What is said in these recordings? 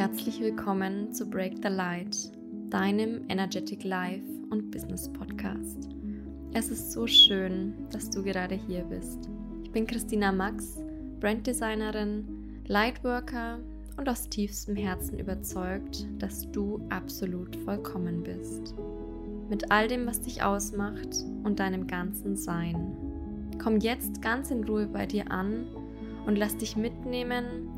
herzlich willkommen zu Break the Light, deinem Energetic Life und Business Podcast. Es ist so schön, dass du gerade hier bist. Ich bin Christina Max, Branddesignerin, Lightworker und aus tiefstem Herzen überzeugt, dass du absolut vollkommen bist. Mit all dem, was dich ausmacht und deinem ganzen Sein. Komm jetzt ganz in Ruhe bei dir an und lass dich mitnehmen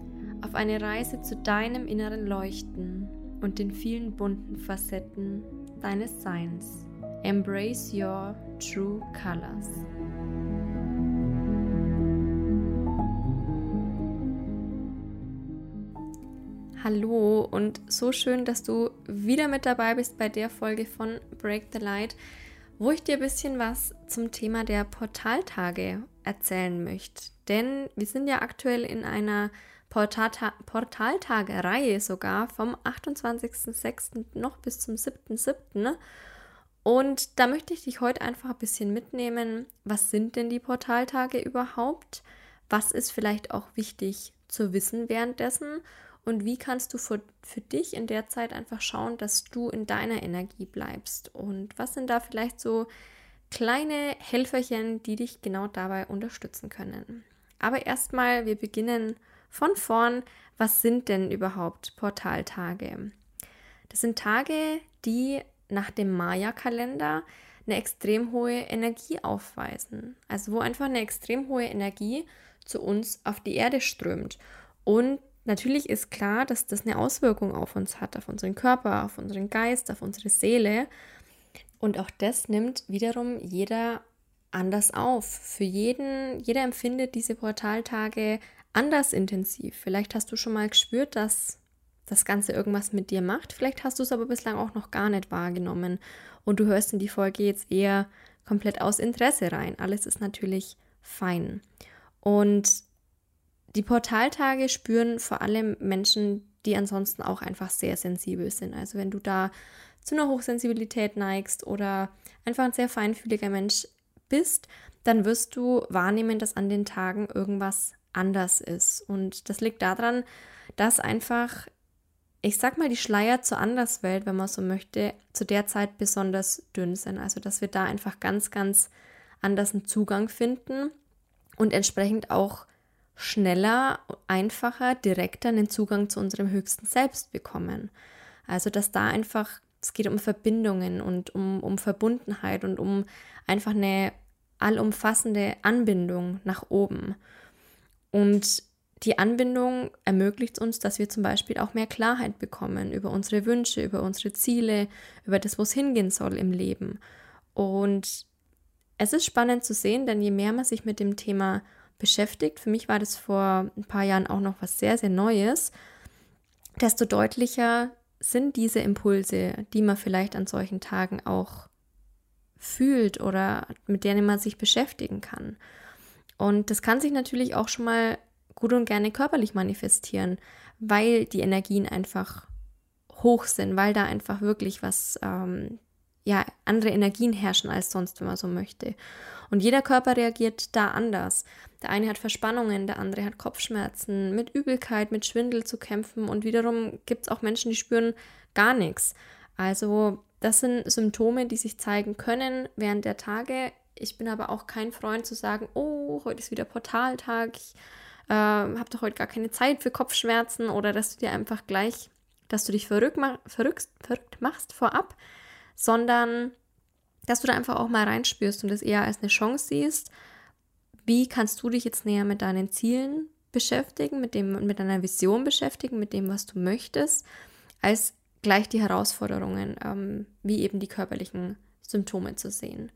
auf eine Reise zu deinem inneren Leuchten und den vielen bunten Facetten deines Seins. Embrace your true colors. Hallo und so schön, dass du wieder mit dabei bist bei der Folge von Break the Light, wo ich dir ein bisschen was zum Thema der Portaltage erzählen möchte. Denn wir sind ja aktuell in einer Portata Portaltage-Reihe sogar vom 28.06. noch bis zum 7.07. Und da möchte ich dich heute einfach ein bisschen mitnehmen. Was sind denn die Portaltage überhaupt? Was ist vielleicht auch wichtig zu wissen währenddessen? Und wie kannst du für, für dich in der Zeit einfach schauen, dass du in deiner Energie bleibst? Und was sind da vielleicht so kleine Helferchen, die dich genau dabei unterstützen können? Aber erstmal, wir beginnen von vorn, was sind denn überhaupt Portaltage? Das sind Tage, die nach dem Maya-Kalender eine extrem hohe Energie aufweisen. Also wo einfach eine extrem hohe Energie zu uns auf die Erde strömt. Und natürlich ist klar, dass das eine Auswirkung auf uns hat, auf unseren Körper, auf unseren Geist, auf unsere Seele. Und auch das nimmt wiederum jeder anders auf. Für jeden, jeder empfindet diese Portaltage anders intensiv. Vielleicht hast du schon mal gespürt, dass das Ganze irgendwas mit dir macht. Vielleicht hast du es aber bislang auch noch gar nicht wahrgenommen und du hörst in die Folge jetzt eher komplett aus Interesse rein. Alles ist natürlich fein. Und die Portaltage spüren vor allem Menschen, die ansonsten auch einfach sehr sensibel sind. Also wenn du da zu einer Hochsensibilität neigst oder einfach ein sehr feinfühliger Mensch bist, dann wirst du wahrnehmen, dass an den Tagen irgendwas anders ist. Und das liegt daran, dass einfach, ich sag mal, die Schleier zur Anderswelt, wenn man so möchte, zu der Zeit besonders dünn sind. Also, dass wir da einfach ganz, ganz anders einen Zugang finden und entsprechend auch schneller, einfacher, direkter einen Zugang zu unserem höchsten Selbst bekommen. Also, dass da einfach, es geht um Verbindungen und um, um Verbundenheit und um einfach eine allumfassende Anbindung nach oben. Und die Anbindung ermöglicht uns, dass wir zum Beispiel auch mehr Klarheit bekommen über unsere Wünsche, über unsere Ziele, über das, wo es hingehen soll im Leben. Und es ist spannend zu sehen, denn je mehr man sich mit dem Thema beschäftigt, für mich war das vor ein paar Jahren auch noch was sehr, sehr Neues, desto deutlicher sind diese Impulse, die man vielleicht an solchen Tagen auch fühlt oder mit denen man sich beschäftigen kann. Und das kann sich natürlich auch schon mal gut und gerne körperlich manifestieren, weil die Energien einfach hoch sind, weil da einfach wirklich was, ähm, ja, andere Energien herrschen als sonst, wenn man so möchte. Und jeder Körper reagiert da anders. Der eine hat Verspannungen, der andere hat Kopfschmerzen, mit Übelkeit, mit Schwindel zu kämpfen und wiederum gibt es auch Menschen, die spüren gar nichts. Also das sind Symptome, die sich zeigen können während der Tage. Ich bin aber auch kein Freund zu sagen, oh, heute ist wieder Portaltag, ich äh, habe doch heute gar keine Zeit für Kopfschmerzen oder dass du dir einfach gleich, dass du dich verrückt, verrückt, verrückt machst vorab, sondern dass du da einfach auch mal reinspürst und das eher als eine Chance siehst. Wie kannst du dich jetzt näher mit deinen Zielen beschäftigen, mit, dem, mit deiner Vision beschäftigen, mit dem, was du möchtest, als gleich die Herausforderungen, ähm, wie eben die körperlichen Symptome zu sehen.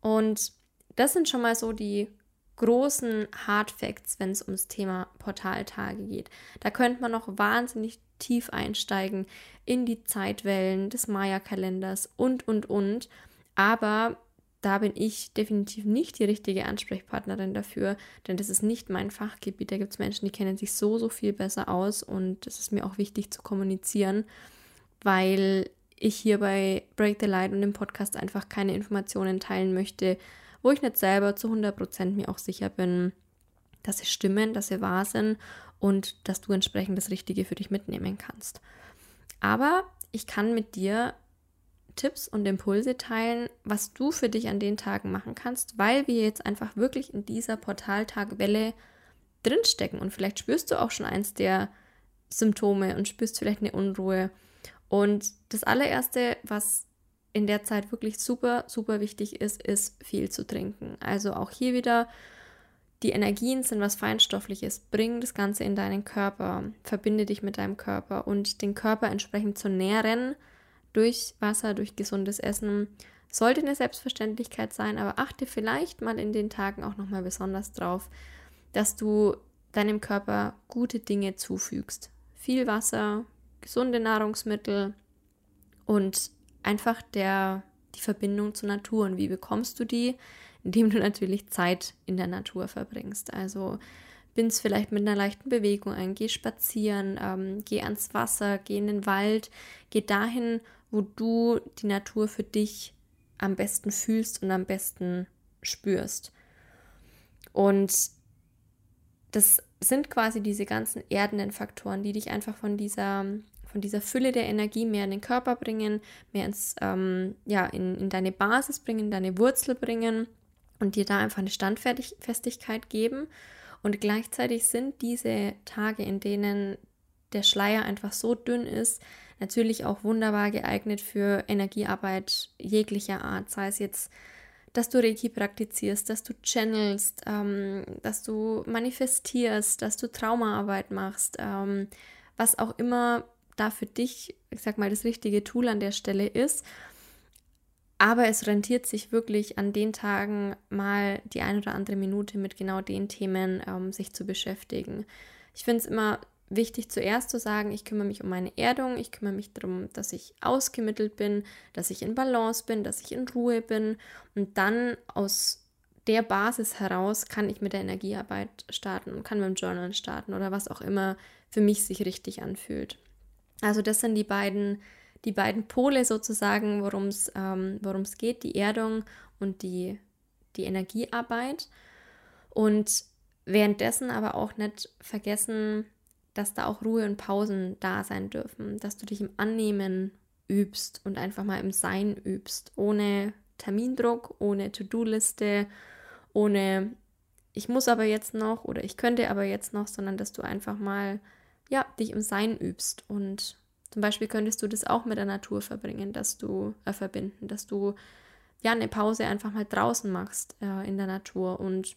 Und das sind schon mal so die großen Hard Facts, wenn es ums Thema Portaltage geht. Da könnte man noch wahnsinnig tief einsteigen in die Zeitwellen des Maya-Kalenders und, und, und. Aber da bin ich definitiv nicht die richtige Ansprechpartnerin dafür, denn das ist nicht mein Fachgebiet. Da gibt es Menschen, die kennen sich so, so viel besser aus und es ist mir auch wichtig zu kommunizieren, weil ich hier bei Break the Light und dem Podcast einfach keine Informationen teilen möchte, wo ich nicht selber zu 100% mir auch sicher bin, dass sie stimmen, dass sie wahr sind und dass du entsprechend das Richtige für dich mitnehmen kannst. Aber ich kann mit dir Tipps und Impulse teilen, was du für dich an den Tagen machen kannst, weil wir jetzt einfach wirklich in dieser Portaltagwelle drinstecken und vielleicht spürst du auch schon eins der Symptome und spürst vielleicht eine Unruhe. Und das allererste, was in der Zeit wirklich super, super wichtig ist, ist viel zu trinken. Also auch hier wieder, die Energien sind was Feinstoffliches. Bring das Ganze in deinen Körper, verbinde dich mit deinem Körper und den Körper entsprechend zu nähren durch Wasser, durch gesundes Essen. Sollte eine Selbstverständlichkeit sein, aber achte vielleicht mal in den Tagen auch nochmal besonders drauf, dass du deinem Körper gute Dinge zufügst. Viel Wasser, gesunde Nahrungsmittel und einfach der, die Verbindung zur Natur. Und wie bekommst du die? Indem du natürlich Zeit in der Natur verbringst. Also bin's vielleicht mit einer leichten Bewegung ein, geh spazieren, ähm, geh ans Wasser, geh in den Wald, geh dahin, wo du die Natur für dich am besten fühlst und am besten spürst. Und das sind quasi diese ganzen erdenden Faktoren, die dich einfach von dieser, von dieser Fülle der Energie mehr in den Körper bringen, mehr ins, ähm, ja, in, in deine Basis bringen, in deine Wurzel bringen und dir da einfach eine Standfestigkeit geben. Und gleichzeitig sind diese Tage, in denen der Schleier einfach so dünn ist, natürlich auch wunderbar geeignet für Energiearbeit jeglicher Art, sei es jetzt dass du Reiki praktizierst, dass du channelst, ähm, dass du manifestierst, dass du Traumaarbeit machst, ähm, was auch immer da für dich, ich sag mal, das richtige Tool an der Stelle ist. Aber es rentiert sich wirklich an den Tagen mal die ein oder andere Minute mit genau den Themen ähm, sich zu beschäftigen. Ich finde es immer wichtig zuerst zu sagen, ich kümmere mich um meine Erdung, ich kümmere mich darum, dass ich ausgemittelt bin, dass ich in Balance bin, dass ich in Ruhe bin und dann aus der Basis heraus kann ich mit der Energiearbeit starten und kann mit dem Journal starten oder was auch immer für mich sich richtig anfühlt. Also das sind die beiden, die beiden Pole sozusagen, worum es ähm, geht, die Erdung und die, die Energiearbeit. Und währenddessen aber auch nicht vergessen, dass da auch Ruhe und Pausen da sein dürfen, dass du dich im Annehmen übst und einfach mal im Sein übst, ohne Termindruck, ohne To-Do-Liste, ohne ich muss aber jetzt noch oder ich könnte aber jetzt noch, sondern dass du einfach mal ja dich im Sein übst. Und zum Beispiel könntest du das auch mit der Natur verbringen, dass du äh, verbinden, dass du ja eine Pause einfach mal draußen machst äh, in der Natur. Und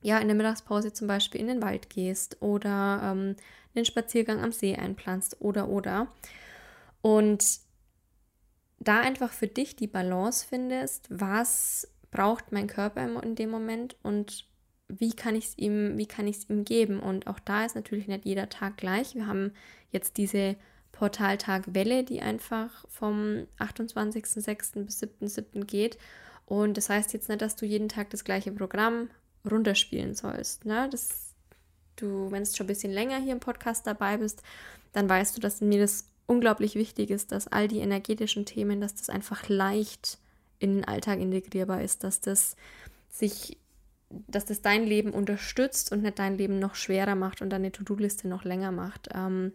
ja in der Mittagspause zum Beispiel in den Wald gehst oder ähm, einen Spaziergang am See einplanst oder oder. Und da einfach für dich die Balance findest, was braucht mein Körper in dem Moment und wie kann ich es ihm, wie kann ich es ihm geben? Und auch da ist natürlich nicht jeder Tag gleich. Wir haben jetzt diese Portaltag-Welle, die einfach vom 28.06. bis 7.07. geht. Und das heißt jetzt nicht, dass du jeden Tag das gleiche Programm runterspielen sollst. Ne? Das du, wenn es schon ein bisschen länger hier im Podcast dabei bist, dann weißt du, dass mir das unglaublich wichtig ist, dass all die energetischen Themen, dass das einfach leicht in den Alltag integrierbar ist, dass das sich, dass das dein Leben unterstützt und nicht dein Leben noch schwerer macht und deine To-Do-Liste noch länger macht. Ähm,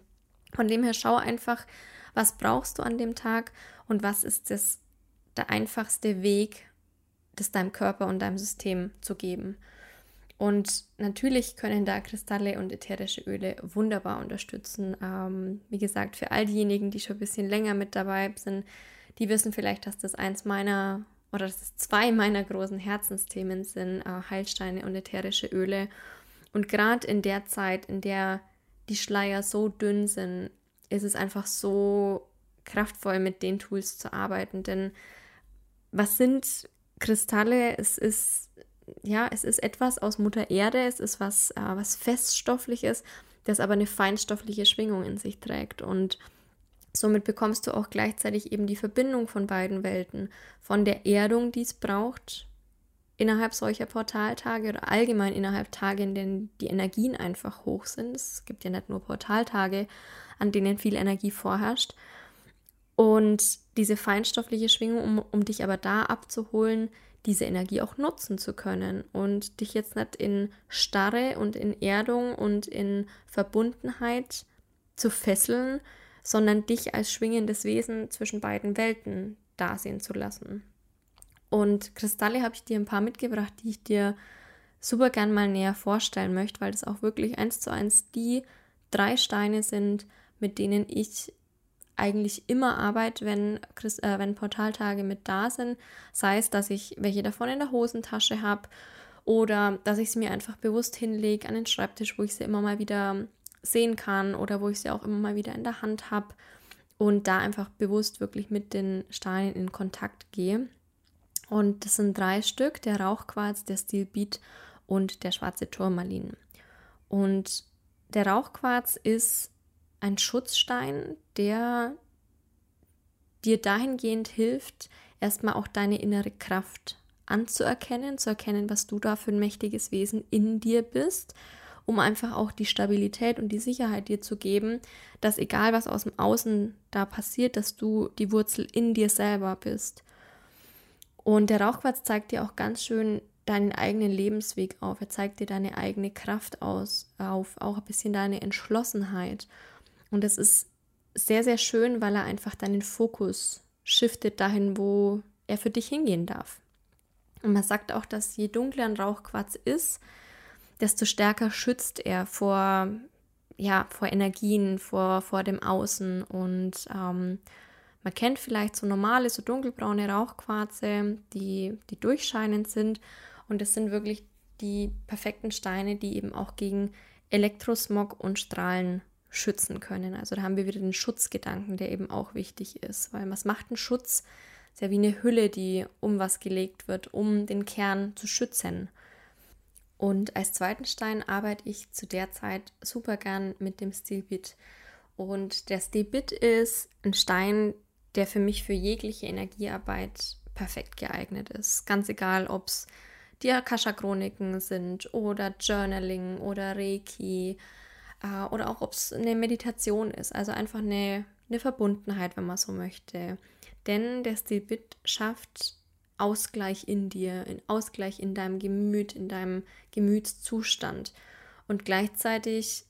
von dem her schau einfach, was brauchst du an dem Tag und was ist das der einfachste Weg, das deinem Körper und deinem System zu geben. Und natürlich können da Kristalle und ätherische Öle wunderbar unterstützen. Ähm, wie gesagt, für all diejenigen, die schon ein bisschen länger mit dabei sind, die wissen vielleicht, dass das eins meiner oder dass es zwei meiner großen Herzensthemen sind, äh, Heilsteine und ätherische Öle. Und gerade in der Zeit, in der die Schleier so dünn sind, ist es einfach so kraftvoll, mit den Tools zu arbeiten. Denn was sind Kristalle? Es ist ja, es ist etwas aus Mutter Erde, es ist was, äh, was Feststoffliches, das aber eine feinstoffliche Schwingung in sich trägt. Und somit bekommst du auch gleichzeitig eben die Verbindung von beiden Welten, von der Erdung, die es braucht, innerhalb solcher Portaltage oder allgemein innerhalb Tage, in denen die Energien einfach hoch sind. Es gibt ja nicht nur Portaltage, an denen viel Energie vorherrscht. Und diese feinstoffliche Schwingung, um, um dich aber da abzuholen, diese Energie auch nutzen zu können und dich jetzt nicht in Starre und in Erdung und in Verbundenheit zu fesseln, sondern dich als schwingendes Wesen zwischen beiden Welten dasehen zu lassen. Und Kristalle habe ich dir ein paar mitgebracht, die ich dir super gern mal näher vorstellen möchte, weil das auch wirklich eins zu eins die drei Steine sind, mit denen ich eigentlich immer arbeite, wenn, äh, wenn Portaltage mit da sind. Sei es, dass ich welche davon in der Hosentasche habe oder dass ich sie mir einfach bewusst hinlege an den Schreibtisch, wo ich sie immer mal wieder sehen kann oder wo ich sie auch immer mal wieder in der Hand habe und da einfach bewusst wirklich mit den Steinen in Kontakt gehe. Und das sind drei Stück, der Rauchquarz, der Stilbeat und der schwarze Turmalin. Und der Rauchquarz ist ein Schutzstein, der dir dahingehend hilft, erstmal auch deine innere Kraft anzuerkennen, zu erkennen, was du da für ein mächtiges Wesen in dir bist, um einfach auch die Stabilität und die Sicherheit dir zu geben, dass egal was aus dem Außen da passiert, dass du die Wurzel in dir selber bist. Und der Rauchquarz zeigt dir auch ganz schön deinen eigenen Lebensweg auf. Er zeigt dir deine eigene Kraft aus, auf, auch ein bisschen deine Entschlossenheit. Und das ist sehr, sehr schön, weil er einfach deinen Fokus shiftet dahin, wo er für dich hingehen darf. Und man sagt auch, dass je dunkler ein Rauchquarz ist, desto stärker schützt er vor, ja, vor Energien, vor, vor dem Außen. Und ähm, man kennt vielleicht so normale, so dunkelbraune Rauchquarze, die, die durchscheinend sind. Und das sind wirklich die perfekten Steine, die eben auch gegen Elektrosmog und Strahlen schützen können. Also da haben wir wieder den Schutzgedanken, der eben auch wichtig ist, weil was macht ein Schutz? Ist ja wie eine Hülle, die um was gelegt wird, um den Kern zu schützen. Und als zweiten Stein arbeite ich zu der Zeit super gern mit dem Stilbit. Und der Stilbit ist ein Stein, der für mich für jegliche Energiearbeit perfekt geeignet ist. Ganz egal, ob es die Akasha-Chroniken sind oder Journaling oder Reiki äh, oder auch ob es eine Meditation ist. Also einfach eine, eine Verbundenheit, wenn man so möchte. Denn der Stilbit schafft Ausgleich in dir, in Ausgleich in deinem Gemüt, in deinem Gemütszustand. Und gleichzeitig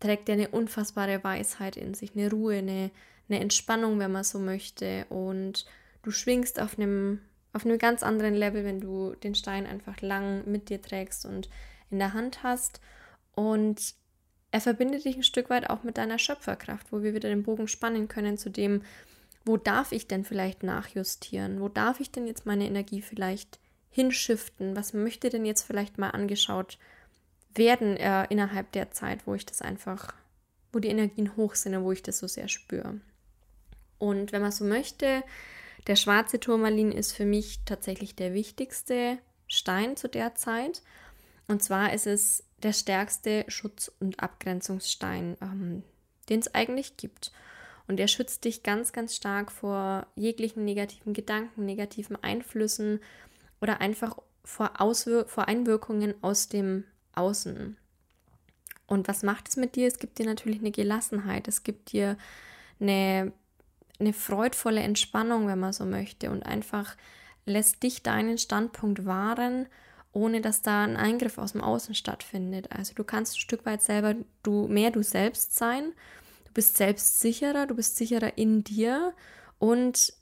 trägt er eine unfassbare Weisheit in sich, eine Ruhe, eine, eine Entspannung, wenn man so möchte. Und du schwingst auf einem, auf einem ganz anderen Level, wenn du den Stein einfach lang mit dir trägst und in der Hand hast. Und er verbindet dich ein Stück weit auch mit deiner Schöpferkraft, wo wir wieder den Bogen spannen können zu dem, wo darf ich denn vielleicht nachjustieren? Wo darf ich denn jetzt meine Energie vielleicht hinschiften? Was möchte denn jetzt vielleicht mal angeschaut werden äh, innerhalb der Zeit, wo ich das einfach, wo die Energien hoch sind und wo ich das so sehr spüre? Und wenn man so möchte, der schwarze Turmalin ist für mich tatsächlich der wichtigste Stein zu der Zeit. Und zwar ist es der stärkste Schutz- und Abgrenzungsstein, ähm, den es eigentlich gibt. Und er schützt dich ganz, ganz stark vor jeglichen negativen Gedanken, negativen Einflüssen oder einfach vor, Auswir vor Einwirkungen aus dem Außen. Und was macht es mit dir? Es gibt dir natürlich eine Gelassenheit, es gibt dir eine, eine freudvolle Entspannung, wenn man so möchte, und einfach lässt dich deinen Standpunkt wahren, ohne dass da ein Eingriff aus dem Außen stattfindet. Also du kannst ein Stück weit selber du mehr du selbst sein bist selbstsicherer, du bist sicherer in dir. Und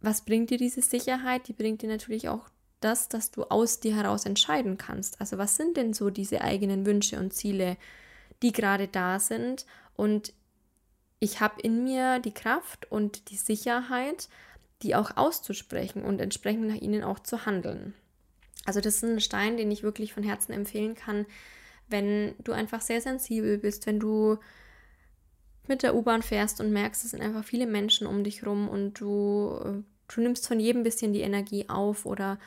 was bringt dir diese Sicherheit? Die bringt dir natürlich auch das, dass du aus dir heraus entscheiden kannst. Also was sind denn so diese eigenen Wünsche und Ziele, die gerade da sind? Und ich habe in mir die Kraft und die Sicherheit, die auch auszusprechen und entsprechend nach ihnen auch zu handeln. Also das ist ein Stein, den ich wirklich von Herzen empfehlen kann, wenn du einfach sehr sensibel bist, wenn du mit der U-Bahn fährst und merkst, es sind einfach viele Menschen um dich rum und du, äh, du nimmst von jedem bisschen die Energie auf oder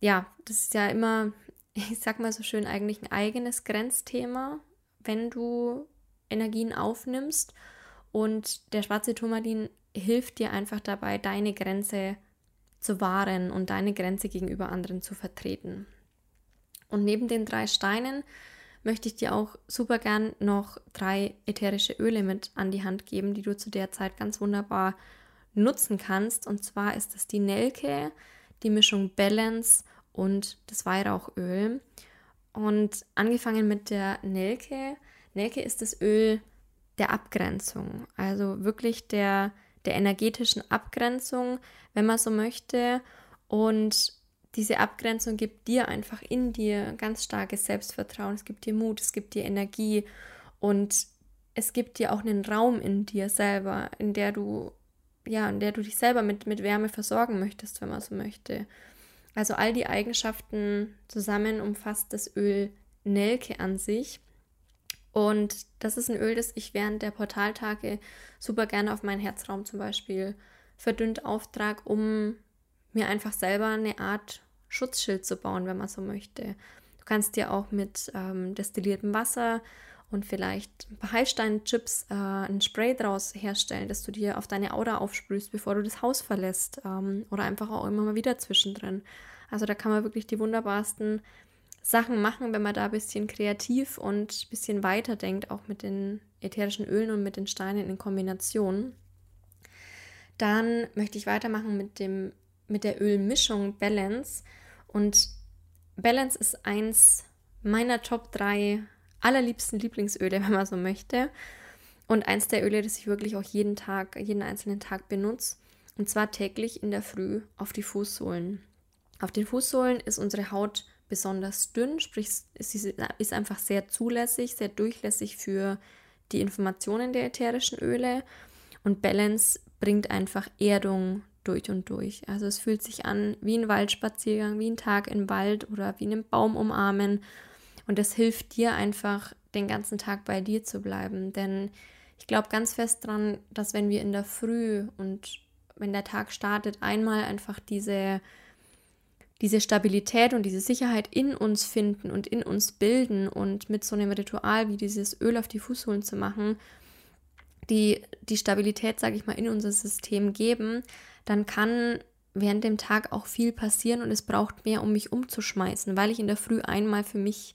ja, das ist ja immer, ich sag mal so schön, eigentlich ein eigenes Grenzthema, wenn du Energien aufnimmst und der schwarze Turmalin hilft dir einfach dabei, deine Grenze zu wahren und deine Grenze gegenüber anderen zu vertreten. Und neben den drei Steinen möchte ich dir auch super gern noch drei ätherische Öle mit an die Hand geben, die du zu der Zeit ganz wunderbar nutzen kannst. Und zwar ist das die Nelke, die Mischung Balance und das Weihrauchöl. Und angefangen mit der Nelke. Nelke ist das Öl der Abgrenzung, also wirklich der, der energetischen Abgrenzung, wenn man so möchte. Und diese Abgrenzung gibt dir einfach in dir ganz starkes Selbstvertrauen, es gibt dir Mut, es gibt dir Energie und es gibt dir auch einen Raum in dir selber, in der du ja, in der du dich selber mit, mit Wärme versorgen möchtest, wenn man so möchte. Also all die Eigenschaften zusammen umfasst das Öl Nelke an sich. Und das ist ein Öl, das ich während der Portaltage super gerne auf meinen Herzraum zum Beispiel verdünnt auftrag, um mir einfach selber eine Art Schutzschild zu bauen, wenn man so möchte. Du kannst dir auch mit ähm, destilliertem Wasser und vielleicht ein paar Heilsteinchips äh, ein Spray draus herstellen, das du dir auf deine Aura aufsprühst, bevor du das Haus verlässt ähm, oder einfach auch immer mal wieder zwischendrin. Also da kann man wirklich die wunderbarsten Sachen machen, wenn man da ein bisschen kreativ und ein bisschen weiter denkt, auch mit den ätherischen Ölen und mit den Steinen in Kombination. Dann möchte ich weitermachen mit, dem, mit der Ölmischung Balance. Und Balance ist eins meiner Top 3 allerliebsten Lieblingsöle, wenn man so möchte. Und eins der Öle, das ich wirklich auch jeden Tag, jeden einzelnen Tag benutze. Und zwar täglich in der Früh auf die Fußsohlen. Auf den Fußsohlen ist unsere Haut besonders dünn, sprich, sie ist einfach sehr zulässig, sehr durchlässig für die Informationen der ätherischen Öle. Und Balance bringt einfach Erdung durch und durch. Also es fühlt sich an wie ein Waldspaziergang, wie ein Tag im Wald oder wie einen Baum umarmen. Und das hilft dir einfach, den ganzen Tag bei dir zu bleiben. Denn ich glaube ganz fest dran, dass wenn wir in der Früh und wenn der Tag startet, einmal einfach diese, diese Stabilität und diese Sicherheit in uns finden und in uns bilden und mit so einem Ritual wie dieses Öl auf die Fußsohlen zu machen, die, die Stabilität, sage ich mal, in unser System geben, dann kann während dem Tag auch viel passieren und es braucht mehr, um mich umzuschmeißen, weil ich in der Früh einmal für mich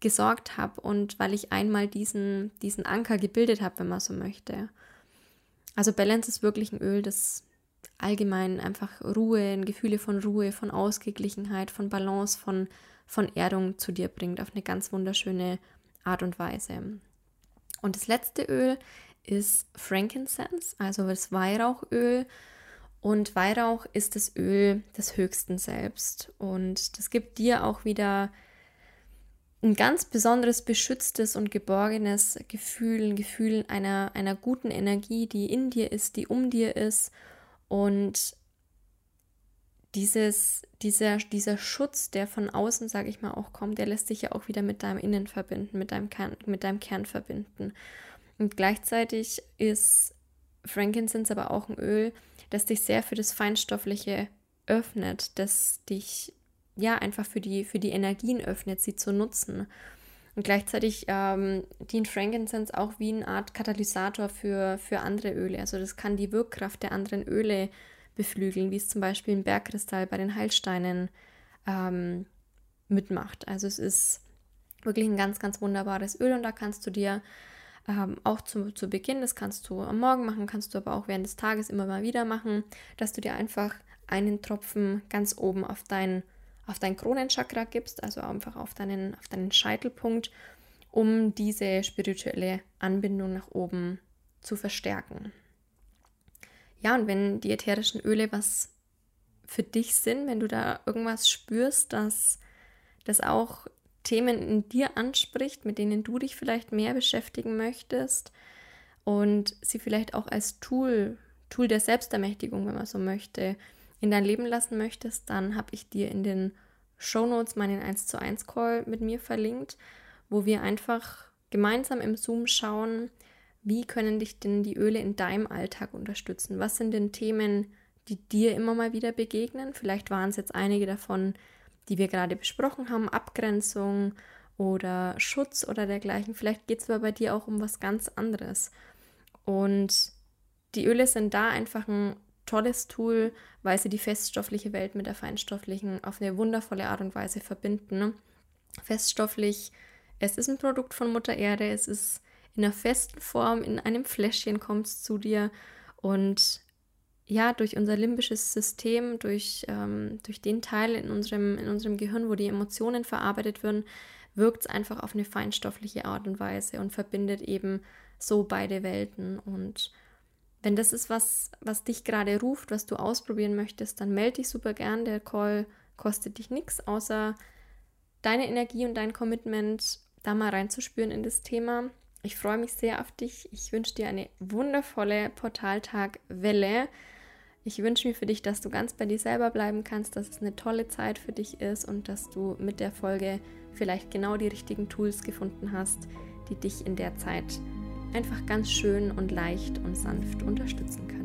gesorgt habe und weil ich einmal diesen, diesen Anker gebildet habe, wenn man so möchte. Also Balance ist wirklich ein Öl, das allgemein einfach Ruhe, Gefühle von Ruhe, von Ausgeglichenheit, von Balance, von, von Erdung zu dir bringt, auf eine ganz wunderschöne Art und Weise. Und das letzte Öl ist Frankincense, also das Weihrauchöl. Und Weihrauch ist das Öl des Höchsten selbst. Und das gibt dir auch wieder ein ganz besonderes, beschütztes und geborgenes Gefühl, ein Gefühl einer, einer guten Energie, die in dir ist, die um dir ist. Und dieses, dieser, dieser Schutz, der von außen, sage ich mal, auch kommt, der lässt sich ja auch wieder mit deinem Innen verbinden, mit deinem Kern, mit deinem Kern verbinden. Und gleichzeitig ist Frankincense aber auch ein Öl, das dich sehr für das Feinstoffliche öffnet, das dich ja einfach für die, für die Energien öffnet, sie zu nutzen. Und gleichzeitig ähm, dient Frankincense auch wie eine Art Katalysator für, für andere Öle. Also das kann die Wirkkraft der anderen Öle beflügeln, wie es zum Beispiel im Bergkristall bei den Heilsteinen ähm, mitmacht. Also es ist wirklich ein ganz, ganz wunderbares Öl und da kannst du dir ähm, auch zu, zu Beginn, das kannst du am Morgen machen, kannst du aber auch während des Tages immer mal wieder machen, dass du dir einfach einen Tropfen ganz oben auf dein, auf dein Kronenchakra gibst, also einfach auf deinen, auf deinen Scheitelpunkt, um diese spirituelle Anbindung nach oben zu verstärken. Ja, und wenn die ätherischen Öle was für dich sind, wenn du da irgendwas spürst, dass das auch Themen in dir anspricht, mit denen du dich vielleicht mehr beschäftigen möchtest und sie vielleicht auch als Tool, Tool der Selbstermächtigung, wenn man so möchte, in dein Leben lassen möchtest, dann habe ich dir in den Show Notes meinen 1 zu 1 Call mit mir verlinkt, wo wir einfach gemeinsam im Zoom schauen, wie können dich denn die Öle in deinem Alltag unterstützen? Was sind denn Themen, die dir immer mal wieder begegnen? Vielleicht waren es jetzt einige davon, die wir gerade besprochen haben, Abgrenzung oder Schutz oder dergleichen. Vielleicht geht es aber bei dir auch um was ganz anderes. Und die Öle sind da einfach ein tolles Tool, weil sie die feststoffliche Welt mit der feinstofflichen auf eine wundervolle Art und Weise verbinden. Feststofflich, es ist ein Produkt von Mutter Erde, es ist in einer festen Form, in einem Fläschchen kommt es zu dir und ja, durch unser limbisches System, durch, ähm, durch den Teil in unserem, in unserem Gehirn, wo die Emotionen verarbeitet werden, wirkt es einfach auf eine feinstoffliche Art und Weise und verbindet eben so beide Welten. Und wenn das ist, was, was dich gerade ruft, was du ausprobieren möchtest, dann melde dich super gern. Der Call kostet dich nichts, außer deine Energie und dein Commitment, da mal reinzuspüren in das Thema. Ich freue mich sehr auf dich. Ich wünsche dir eine wundervolle Portaltag-Welle. Ich wünsche mir für dich, dass du ganz bei dir selber bleiben kannst, dass es eine tolle Zeit für dich ist und dass du mit der Folge vielleicht genau die richtigen Tools gefunden hast, die dich in der Zeit einfach ganz schön und leicht und sanft unterstützen können.